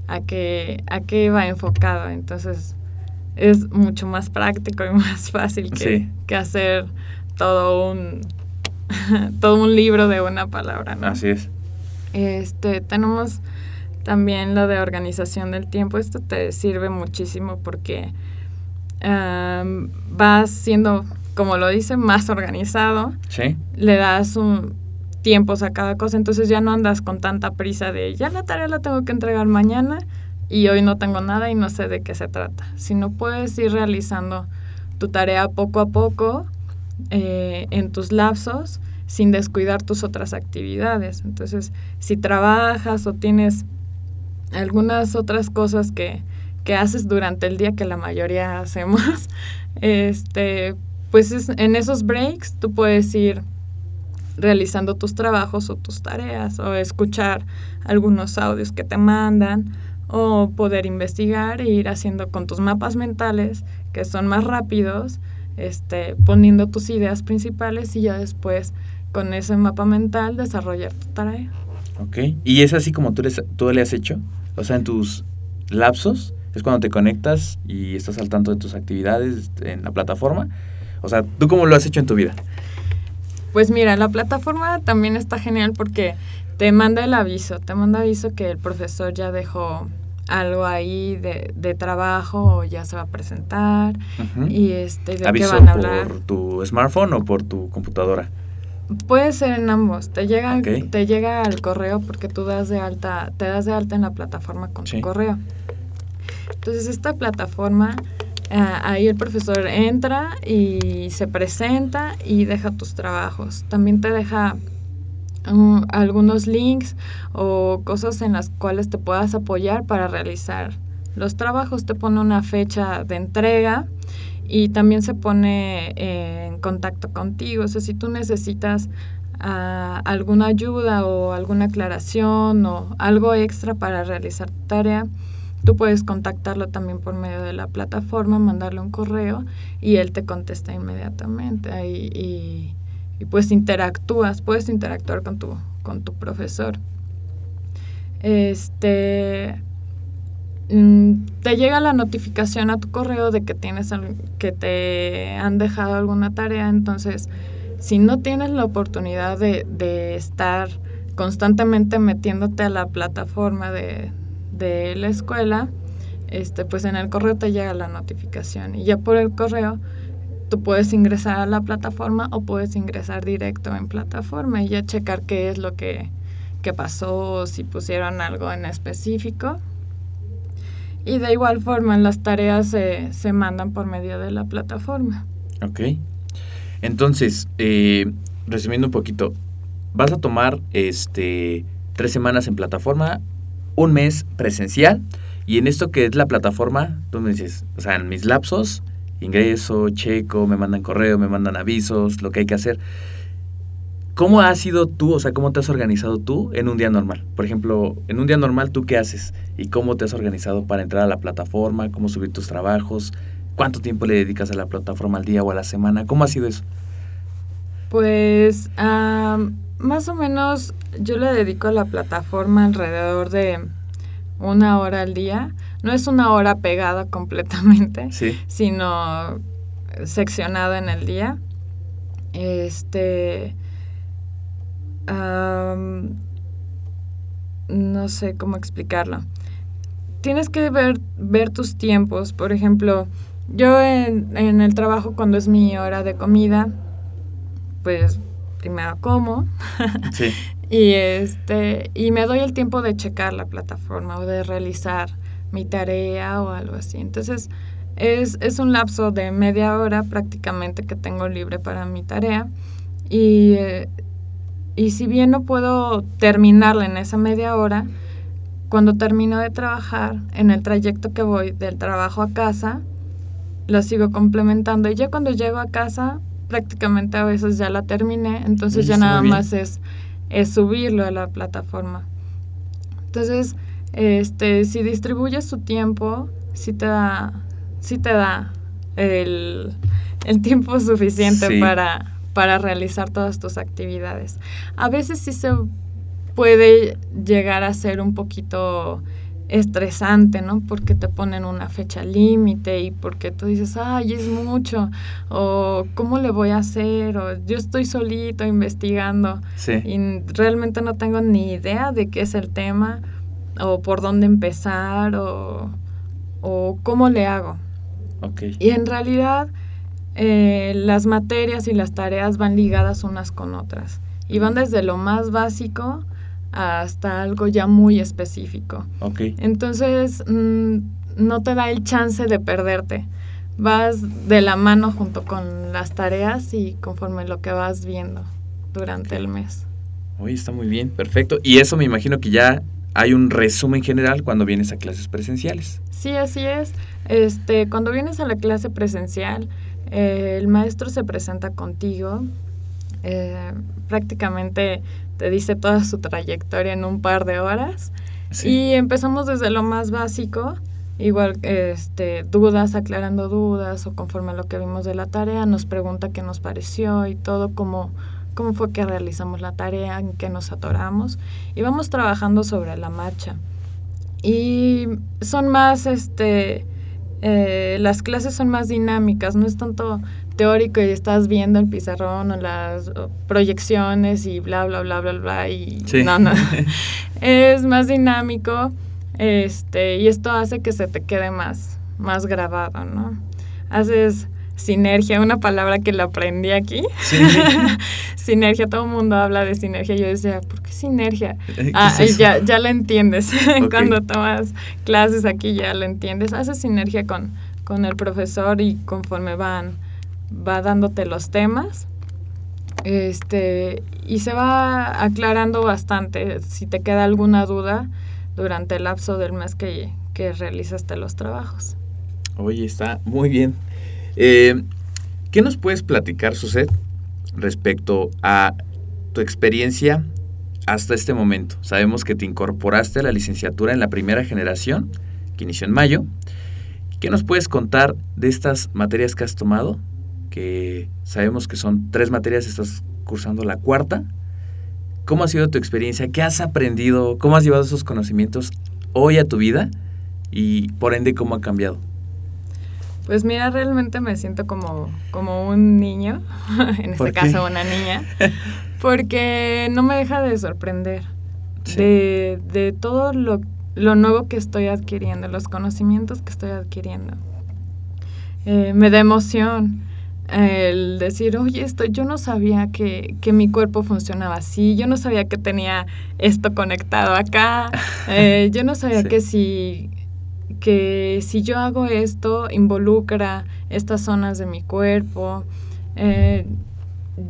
a qué, a qué va enfocado. Entonces es mucho más práctico y más fácil que, que hacer todo un, todo un libro de una palabra. ¿no? Así es. Este, tenemos también lo de organización del tiempo. Esto te sirve muchísimo porque vas siendo, como lo dice, más organizado. Sí. Le das un tiempos a cada cosa, entonces ya no andas con tanta prisa de ya la tarea la tengo que entregar mañana y hoy no tengo nada y no sé de qué se trata. Si no puedes ir realizando tu tarea poco a poco eh, en tus lapsos sin descuidar tus otras actividades. Entonces, si trabajas o tienes algunas otras cosas que, que haces durante el día que la mayoría hacemos, este, pues en esos breaks tú puedes ir realizando tus trabajos o tus tareas o escuchar algunos audios que te mandan o poder investigar e ir haciendo con tus mapas mentales que son más rápidos, este, poniendo tus ideas principales y ya después con ese mapa mental desarrollar tu tarea. Ok, ¿y es así como tú, tú le has hecho? O sea, en tus lapsos es cuando te conectas y estás al tanto de tus actividades en la plataforma. O sea, ¿tú cómo lo has hecho en tu vida? Pues mira, la plataforma también está genial porque te manda el aviso, te manda aviso que el profesor ya dejó algo ahí de, de trabajo o ya se va a presentar y este de qué van a hablar. por tu smartphone o por tu computadora? Puede ser en ambos. Te llega, te llega al correo porque tú das de alta, te das de alta en la plataforma con tu correo. Entonces esta plataforma, eh, ahí el profesor entra y se presenta y deja tus trabajos. También te deja um, algunos links o cosas en las cuales te puedas apoyar para realizar los trabajos. Te pone una fecha de entrega y también se pone en contacto contigo. O sea, si tú necesitas ah, alguna ayuda o alguna aclaración o algo extra para realizar tu tarea, tú puedes contactarlo también por medio de la plataforma, mandarle un correo y él te contesta inmediatamente. Y, y, y pues interactúas, puedes interactuar con tu, con tu profesor. Este te llega la notificación a tu correo de que tienes que te han dejado alguna tarea, entonces si no tienes la oportunidad de, de estar constantemente metiéndote a la plataforma de, de, la escuela, este, pues en el correo te llega la notificación y ya por el correo tú puedes ingresar a la plataforma o puedes ingresar directo en plataforma y ya checar qué es lo que, que pasó, si pusieron algo en específico. Y de igual forma las tareas se, se mandan por medio de la plataforma. Ok. Entonces, eh, resumiendo un poquito, vas a tomar este tres semanas en plataforma, un mes presencial, y en esto que es la plataforma, tú me dices, o sea, en mis lapsos, ingreso, checo, me mandan correo, me mandan avisos, lo que hay que hacer. ¿Cómo has sido tú, o sea, cómo te has organizado tú en un día normal? Por ejemplo, en un día normal, ¿tú qué haces? ¿Y cómo te has organizado para entrar a la plataforma? ¿Cómo subir tus trabajos? ¿Cuánto tiempo le dedicas a la plataforma al día o a la semana? ¿Cómo ha sido eso? Pues más o menos yo le dedico a la plataforma alrededor de una hora al día. No es una hora pegada completamente, sino seccionada en el día. Este no sé cómo explicarlo. Tienes que ver, ver tus tiempos. Por ejemplo, yo en, en el trabajo cuando es mi hora de comida, pues primero como. Sí. y este, y me doy el tiempo de checar la plataforma o de realizar mi tarea o algo así. Entonces, es, es un lapso de media hora prácticamente que tengo libre para mi tarea. Y eh, y si bien no puedo terminarla en esa media hora, cuando termino de trabajar, en el trayecto que voy del trabajo a casa, lo sigo complementando. Y ya cuando llego a casa, prácticamente a veces ya la terminé, entonces ya nada más es, es subirlo a la plataforma. Entonces, este, si distribuyes tu tiempo, si te da, si te da el, el tiempo suficiente para para realizar todas tus actividades. A veces sí se puede llegar a ser un poquito estresante, ¿no? Porque te ponen una fecha límite y porque tú dices, ay, es mucho, o cómo le voy a hacer, o yo estoy solito investigando y realmente no tengo ni idea de qué es el tema, o por dónde empezar, o, o cómo le hago. Okay. Y en realidad eh, las materias y las tareas van ligadas unas con otras y van desde lo más básico hasta algo ya muy específico. Okay. Entonces, mm, no te da el chance de perderte. Vas de la mano junto con las tareas y conforme lo que vas viendo durante el mes. Uy, está muy bien, perfecto. Y eso me imagino que ya hay un resumen general cuando vienes a clases presenciales. Sí, así es. Este, cuando vienes a la clase presencial, eh, el maestro se presenta contigo, eh, prácticamente te dice toda su trayectoria en un par de horas. Y empezamos desde lo más básico, igual este, dudas, aclarando dudas o conforme a lo que vimos de la tarea, nos pregunta qué nos pareció y todo, cómo, cómo fue que realizamos la tarea, en qué nos atoramos. Y vamos trabajando sobre la marcha. Y son más, este, eh, las clases son más dinámicas, no es tanto teórico y estás viendo el pizarrón o las proyecciones y bla, bla, bla, bla, bla, y no, no. es más dinámico este, y esto hace que se te quede más, más grabado, ¿no? Haces sinergia, una palabra que la aprendí aquí. sinergia, todo el mundo habla de sinergia. Yo decía, ¿por qué sinergia? ah, ya, ya la entiendes. Cuando tomas clases aquí ya la entiendes. Haces sinergia con, con el profesor y conforme van, va dándote los temas. Este, y se va aclarando bastante. Si te queda alguna duda durante el lapso del mes que, que realizaste los trabajos. Oye, está muy bien. Eh, ¿Qué nos puedes platicar, Suset, respecto a tu experiencia hasta este momento? Sabemos que te incorporaste a la licenciatura en la primera generación, que inició en mayo. ¿Qué nos puedes contar de estas materias que has tomado? Que sabemos que son tres materias, estás cursando la cuarta. ¿Cómo ha sido tu experiencia? ¿Qué has aprendido? ¿Cómo has llevado esos conocimientos hoy a tu vida? Y por ende, ¿cómo ha cambiado? Pues mira, realmente me siento como, como un niño, en este caso una niña, porque no me deja de sorprender de, de, todo lo, lo, nuevo que estoy adquiriendo, los conocimientos que estoy adquiriendo. Eh, me da emoción el decir, oye, esto, yo no sabía que, que, mi cuerpo funcionaba así, yo no sabía que tenía esto conectado acá, eh, yo no sabía que si que si yo hago esto involucra estas zonas de mi cuerpo. Eh,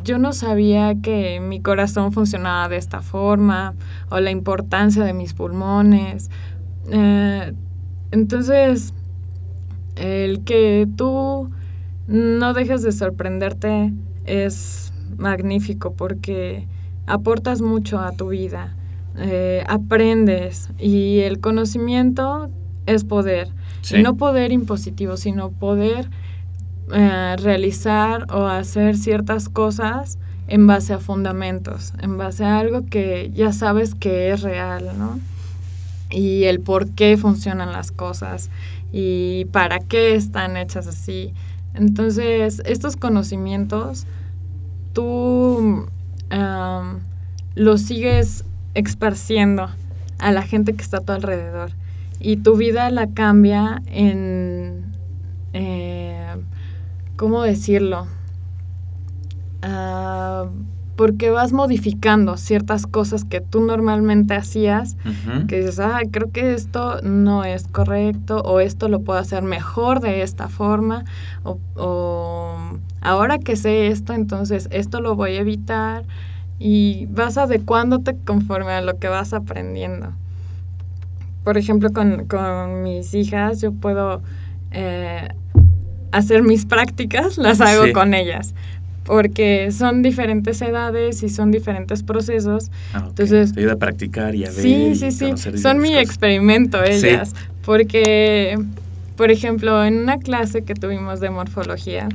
yo no sabía que mi corazón funcionaba de esta forma o la importancia de mis pulmones. Eh, entonces, el que tú no dejes de sorprenderte es magnífico porque aportas mucho a tu vida, eh, aprendes y el conocimiento es poder. Y no poder impositivo, sino poder eh, realizar o hacer ciertas cosas en base a fundamentos, en base a algo que ya sabes que es real, ¿no? Y el por qué funcionan las cosas y para qué están hechas así. Entonces, estos conocimientos, tú los sigues esparciendo a la gente que está a tu alrededor y tu vida la cambia en, eh, ¿cómo decirlo? Ah, porque vas modificando ciertas cosas que tú normalmente hacías, que dices, ah, creo que esto no es correcto, o esto lo puedo hacer mejor de esta forma, o, o ahora que sé esto, entonces esto lo voy a evitar, y vas adecuándote conforme a lo que vas aprendiendo por ejemplo, con, con mis hijas, yo puedo eh, hacer mis prácticas, las hago con ellas porque son diferentes edades y son diferentes procesos. Ah, Entonces, te ayuda a practicar y a ver. Sí, sí, sí. Son mi experimento ellas. Porque, por ejemplo, en una clase que tuvimos de morfología,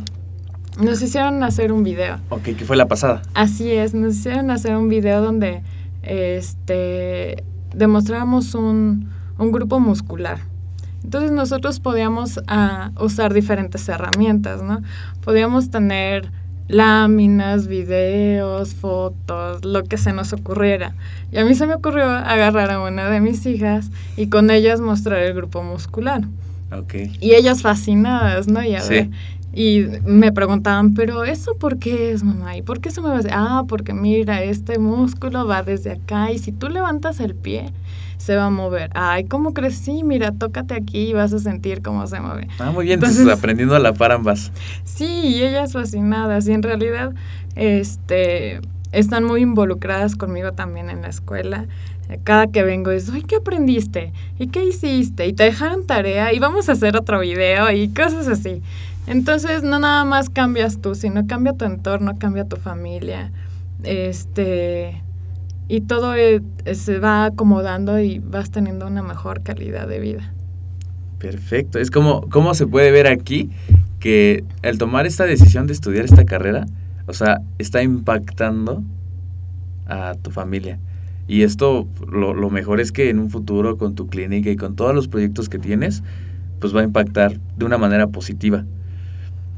nos hicieron hacer un video. Ok, ¿qué fue la pasada? Así es, nos hicieron hacer un video donde este demostramos un, un grupo muscular. Entonces nosotros podíamos ah, usar diferentes herramientas, ¿no? Podíamos tener láminas, videos, fotos, lo que se nos ocurriera. Y a mí se me ocurrió agarrar a una de mis hijas y con ellas mostrar el grupo muscular. Okay. Y ellas fascinadas, ¿no? Y a ver, y me preguntaban, pero ¿eso por qué es, mamá? ¿Y por qué se me va a decir? Ah, porque mira, este músculo va desde acá y si tú levantas el pie, se va a mover. Ay, ¿cómo crees? Sí, mira, tócate aquí y vas a sentir cómo se mueve. Ah, muy bien, entonces, aprendiendo a la par ambas. Sí, y ellas fascinadas. Y en realidad, este, están muy involucradas conmigo también en la escuela. Cada que vengo es, ay, ¿qué aprendiste? ¿Y qué hiciste? Y te dejaron tarea y vamos a hacer otro video y cosas así. Entonces, no nada más cambias tú, sino cambia tu entorno, cambia tu familia. Este. Y todo e, se va acomodando y vas teniendo una mejor calidad de vida. Perfecto. Es como, ¿cómo se puede ver aquí que el tomar esta decisión de estudiar esta carrera, o sea, está impactando a tu familia? Y esto, lo, lo mejor es que en un futuro con tu clínica y con todos los proyectos que tienes, pues va a impactar de una manera positiva.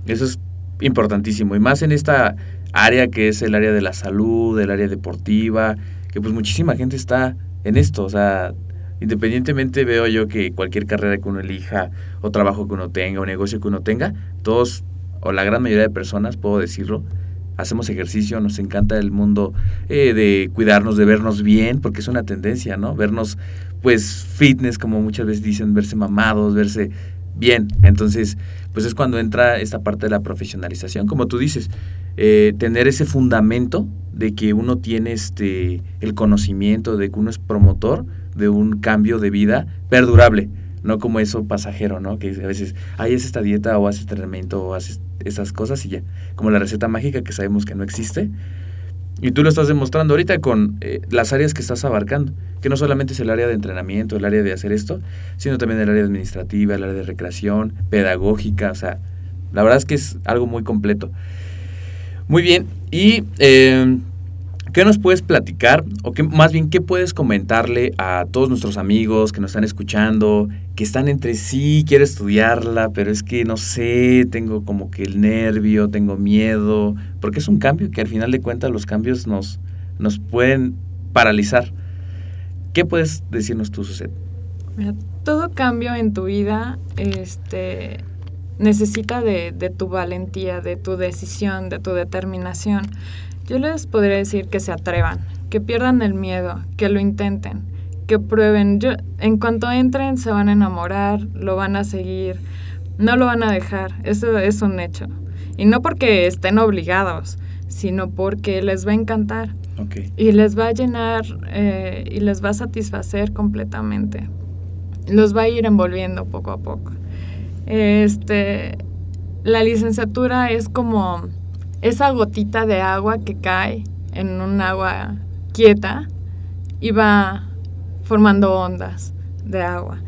Eso es importantísimo. Y más en esta área que es el área de la salud, el área deportiva, que pues muchísima gente está en esto. O sea, independientemente veo yo que cualquier carrera que uno elija, o trabajo que uno tenga, o negocio que uno tenga, todos, o la gran mayoría de personas, puedo decirlo, hacemos ejercicio, nos encanta el mundo eh, de cuidarnos, de vernos bien, porque es una tendencia, ¿no? Vernos, pues, fitness, como muchas veces dicen, verse mamados, verse bien. Entonces, pues es cuando entra esta parte de la profesionalización, como tú dices, eh, tener ese fundamento de que uno tiene este el conocimiento, de que uno es promotor de un cambio de vida perdurable, no como eso pasajero, ¿no? Que a veces, hay esta dieta o haces entrenamiento o haces esas cosas y ya, como la receta mágica que sabemos que no existe, y tú lo estás demostrando ahorita con eh, las áreas que estás abarcando, que no solamente es el área de entrenamiento, el área de hacer esto, sino también el área administrativa, el área de recreación, pedagógica, o sea, la verdad es que es algo muy completo. Muy bien, y eh, ¿Qué nos puedes platicar o qué, más bien qué puedes comentarle a todos nuestros amigos que nos están escuchando, que están entre sí, quiero estudiarla, pero es que no sé, tengo como que el nervio, tengo miedo, porque es un cambio que al final de cuentas los cambios nos, nos pueden paralizar. ¿Qué puedes decirnos tú, Suset? todo cambio en tu vida este, necesita de, de tu valentía, de tu decisión, de tu determinación. Yo les podría decir que se atrevan, que pierdan el miedo, que lo intenten, que prueben. Yo, en cuanto entren, se van a enamorar, lo van a seguir, no lo van a dejar. Eso es un hecho. Y no porque estén obligados, sino porque les va a encantar. Y les va a llenar eh, y les va a satisfacer completamente. Los va a ir envolviendo poco a poco. Este, la licenciatura es como esa gotita de agua que cae en un agua quieta y va formando ondas de agua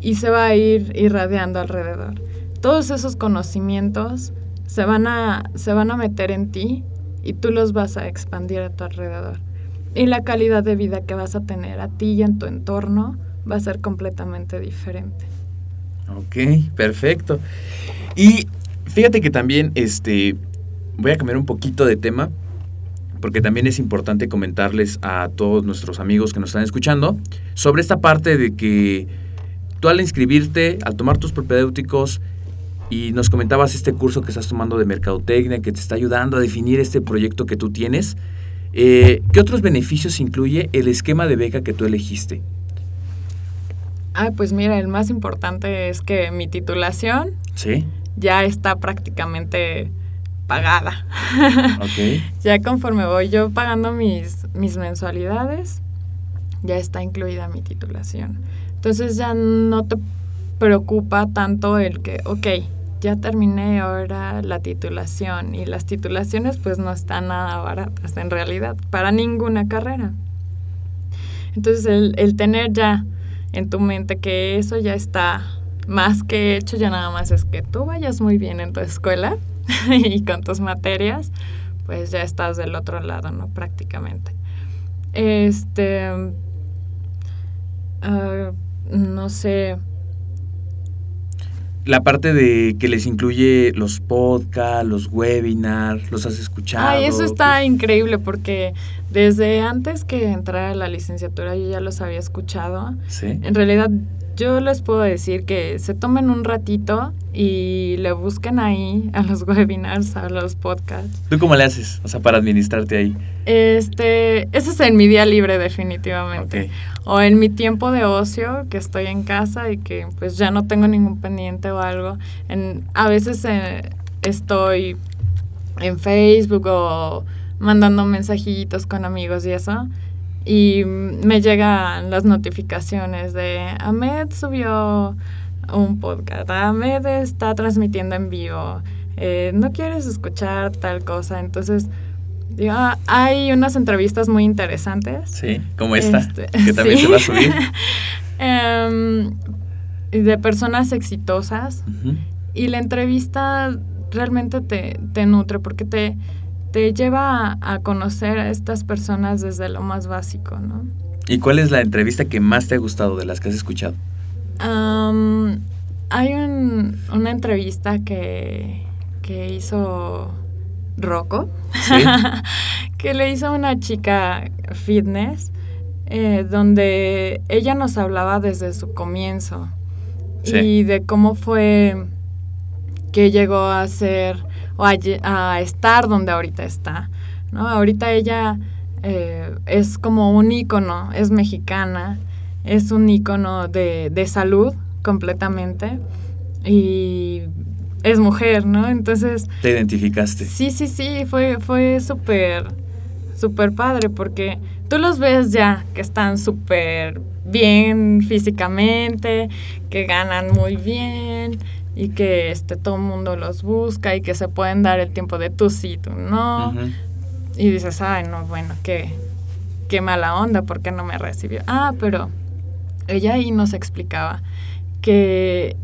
y se va a ir irradiando alrededor. Todos esos conocimientos se van a, se van a meter en ti y tú los vas a expandir a tu alrededor. Y la calidad de vida que vas a tener a ti y en tu entorno va a ser completamente diferente. Ok, perfecto. Y fíjate que también este voy a cambiar un poquito de tema porque también es importante comentarles a todos nuestros amigos que nos están escuchando sobre esta parte de que tú al inscribirte, al tomar tus propedéuticos y nos comentabas este curso que estás tomando de mercadotecnia que te está ayudando a definir este proyecto que tú tienes, eh, ¿qué otros beneficios incluye el esquema de beca que tú elegiste? Ah, pues mira, el más importante es que mi titulación ya está prácticamente pagada. ya conforme voy yo pagando mis, mis mensualidades, ya está incluida mi titulación. Entonces ya no te preocupa tanto el que, ok, ya terminé ahora la titulación y las titulaciones pues no están nada baratas en realidad para ninguna carrera. Entonces el, el tener ya en tu mente que eso ya está más que hecho, ya nada más es que tú vayas muy bien en tu escuela y con tus materias, pues ya estás del otro lado, ¿no? Prácticamente. Este, ah, no sé. La parte de que les incluye los podcasts, los webinars, los has escuchado. Ay, eso está increíble porque desde antes que entrara a la licenciatura yo ya los había escuchado. Sí. En realidad yo les puedo decir que se tomen un ratito y le busquen ahí a los webinars, a los podcasts. ¿Tú cómo le haces? O sea, para administrarte ahí. Este, ese es en mi día libre definitivamente. O en mi tiempo de ocio, que estoy en casa y que pues ya no tengo ningún pendiente o algo. En, a veces eh, estoy en Facebook o mandando mensajitos con amigos y eso y me llegan las notificaciones de Ahmed subió un podcast, Ahmed está transmitiendo en vivo, eh, no quieres escuchar tal cosa, entonces digo, ah, hay unas entrevistas muy interesantes. Sí, como esta, este, que también se va a subir. Em, de personas exitosas y la entrevista realmente te, te nutre porque te te lleva a, conocer a estas personas desde lo más básico, ¿no? ¿Y cuál es la entrevista que más te ha gustado de las que has escuchado? hay una entrevista que, que hizo Rocco, que le hizo una chica fitness, eh, donde ella nos hablaba desde su comienzo y de cómo fue que llegó a ser o a, estar donde ahorita está. ¿no? Ahorita ella eh, es como un ícono, es mexicana, es un ícono de, de salud completamente y es mujer, ¿no? Entonces... ¿Te identificaste? Sí, sí, sí, fue, fue súper, súper padre porque tú los ves ya que están súper bien físicamente, que ganan muy bien, y que este, todo el mundo los busca y que se pueden dar el tiempo de tú sí, tú no. Y dices, ay, no, bueno, qué, qué mala onda, ¿por qué no me recibió? Ah, pero ella ahí nos explicaba que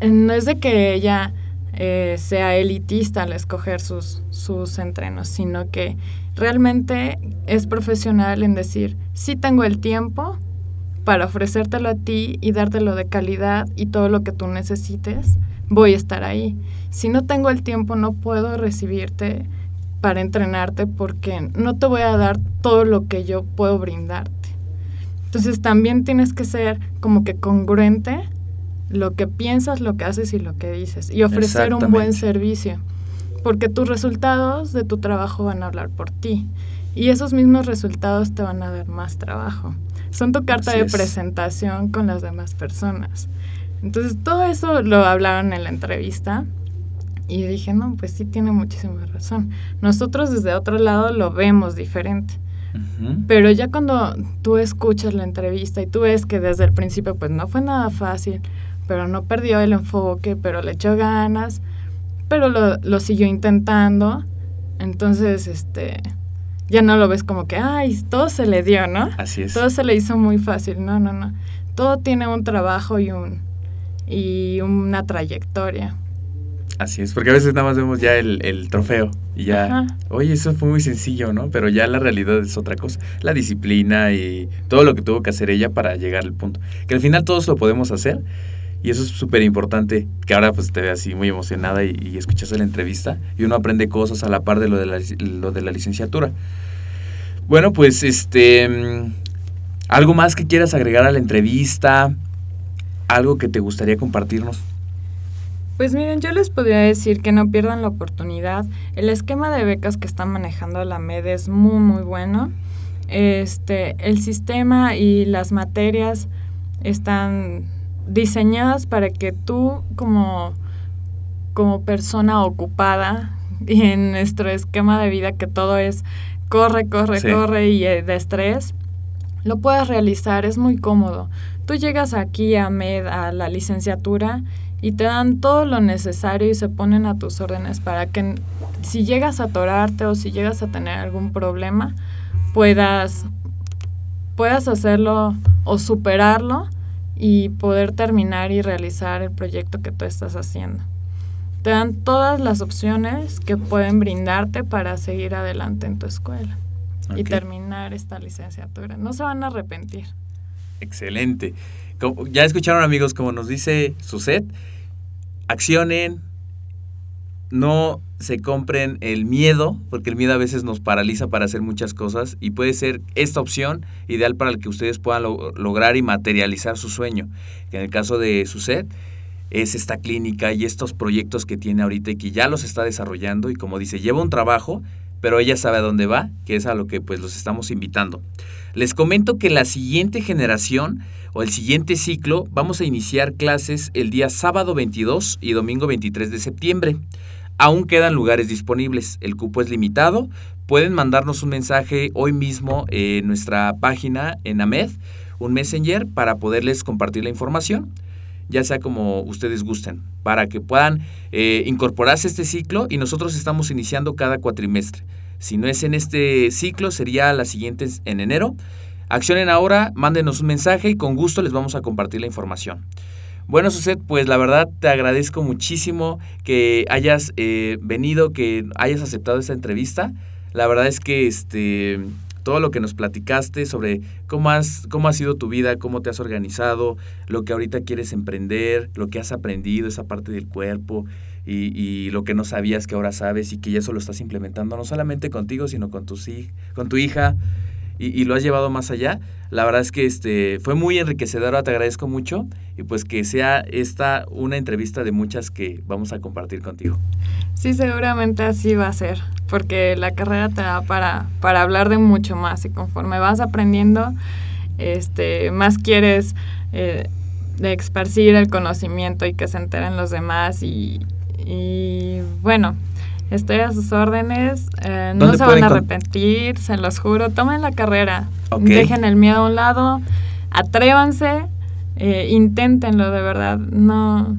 no es de que ella eh, sea elitista al escoger sus, sus entrenos, sino que realmente es profesional en decir, sí tengo el tiempo, para ofrecértelo a ti y dártelo de calidad y todo lo que tú necesites, voy a estar ahí. Si no tengo el tiempo, no puedo recibirte para entrenarte porque no te voy a dar todo lo que yo puedo brindarte. Entonces también tienes que ser como que congruente lo que piensas, lo que haces y lo que dices. Y ofrecer un buen servicio. Porque tus resultados de tu trabajo van a hablar por ti. Y esos mismos resultados te van a dar más trabajo. Son tu carta de presentación con las demás personas. Entonces, todo eso lo hablaron en la entrevista. Y dije, no, pues sí tiene muchísima razón. Nosotros desde otro lado lo vemos diferente. Pero ya cuando tú escuchas la entrevista y tú ves que desde el principio pues no fue nada fácil, pero no perdió el enfoque, pero le echó ganas, pero lo, lo siguió intentando, entonces este ya no lo ves como que, ay, todo se le dio, ¿no? Así es. Todo se le hizo muy fácil, no, no, no. Todo tiene un trabajo y un y una trayectoria. Así es, porque a veces nada más vemos ya el, trofeo y ya, oye, eso fue muy sencillo, ¿no? Pero ya la realidad es otra cosa. La disciplina y todo lo que tuvo que hacer ella para llegar al punto. Que al final todos lo podemos hacer y eso es súper importante, que ahora pues te ve así muy emocionada y, escuchas la entrevista y uno aprende cosas a la par de lo de la, lo de la licenciatura. Bueno, pues este... Mm, ¿Algo más que quieras agregar a la entrevista? ¿Algo que te gustaría compartirnos? Pues miren, yo les podría decir que no pierdan la oportunidad. El esquema de becas que está manejando la MED es muy, muy bueno. Este, el sistema y las materias están diseñadas para que tú como, como persona ocupada y en nuestro esquema de vida que todo es corre, corre, corre y eh, de estrés, lo puedas realizar, es muy cómodo. Tú llegas aquí a MED, a la licenciatura, y te dan todo lo necesario y se ponen a tus órdenes para que si llegas a atorarte o si llegas a tener algún problema, puedas, puedas hacerlo o superarlo y poder terminar y realizar el proyecto que tú estás haciendo. Te dan todas las opciones que pueden brindarte para seguir adelante en tu escuela y terminar esta licenciatura. No se van a arrepentir. Excelente. ya escucharon amigos, como nos dice Suset, accionen, no se compren el miedo, porque el miedo a veces nos paraliza para hacer muchas cosas y puede ser esta opción ideal para que ustedes puedan lograr y materializar su sueño. en el caso de Suset es esta clínica y estos proyectos que tiene ahorita y que ya los está desarrollando y como dice, lleva un trabajo, pero ella sabe a dónde va, que es a lo que pues los estamos invitando. Les comento que la siguiente generación o el siguiente ciclo vamos a iniciar clases el día sábado 22 y domingo 23 de septiembre. Aún quedan lugares disponibles, el cupo es limitado. Pueden mandarnos un mensaje hoy mismo en nuestra página en AMED, un messenger para poderles compartir la información, ya sea como ustedes gusten, para que puedan eh, incorporarse a este ciclo y nosotros estamos iniciando cada cuatrimestre. Si no es en este ciclo, sería la siguiente en enero. Accionen ahora, mándenos un mensaje y con gusto les vamos a compartir la información. Bueno, Suset, pues la verdad te agradezco muchísimo que hayas eh, venido, que hayas aceptado esta entrevista. La verdad es que este, todo lo que nos platicaste sobre cómo, has, cómo ha sido tu vida, cómo te has organizado, lo que ahorita quieres emprender, lo que has aprendido, esa parte del cuerpo y, y lo que no sabías que ahora sabes y que ya eso lo estás implementando, no solamente contigo, sino con tu, con tu hija y, lo has llevado más allá. La verdad es que este, fue muy enriquecedora, te agradezco mucho y pues que sea esta una entrevista de muchas que vamos a compartir contigo. Sí, seguramente así va a ser, porque la carrera te da para, para hablar de mucho más y conforme vas aprendiendo, este, más quieres eh, de esparcir el conocimiento y que se enteren los demás y, y bueno, Estoy a sus órdenes. Eh, no se van a arrepentir, se los juro. Tomen la carrera. Dejen el miedo a un lado. Atrévanse. Eh, inténtenlo de verdad. No,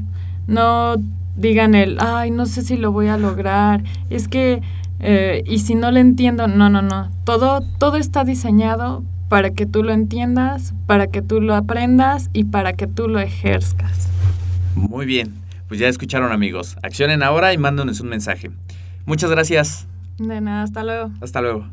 no digan el, ay, no sé si lo voy a lograr. Es que, eh, y si no lo entiendo, no, no, no. Todo, todo está diseñado para que tú lo entiendas, para que tú lo aprendas y para que tú lo ejerzcas. Muy bien. Pues ya escucharon amigos. Accionen ahora y mándenos un mensaje. Muchas gracias. De nada, hasta luego. Hasta luego.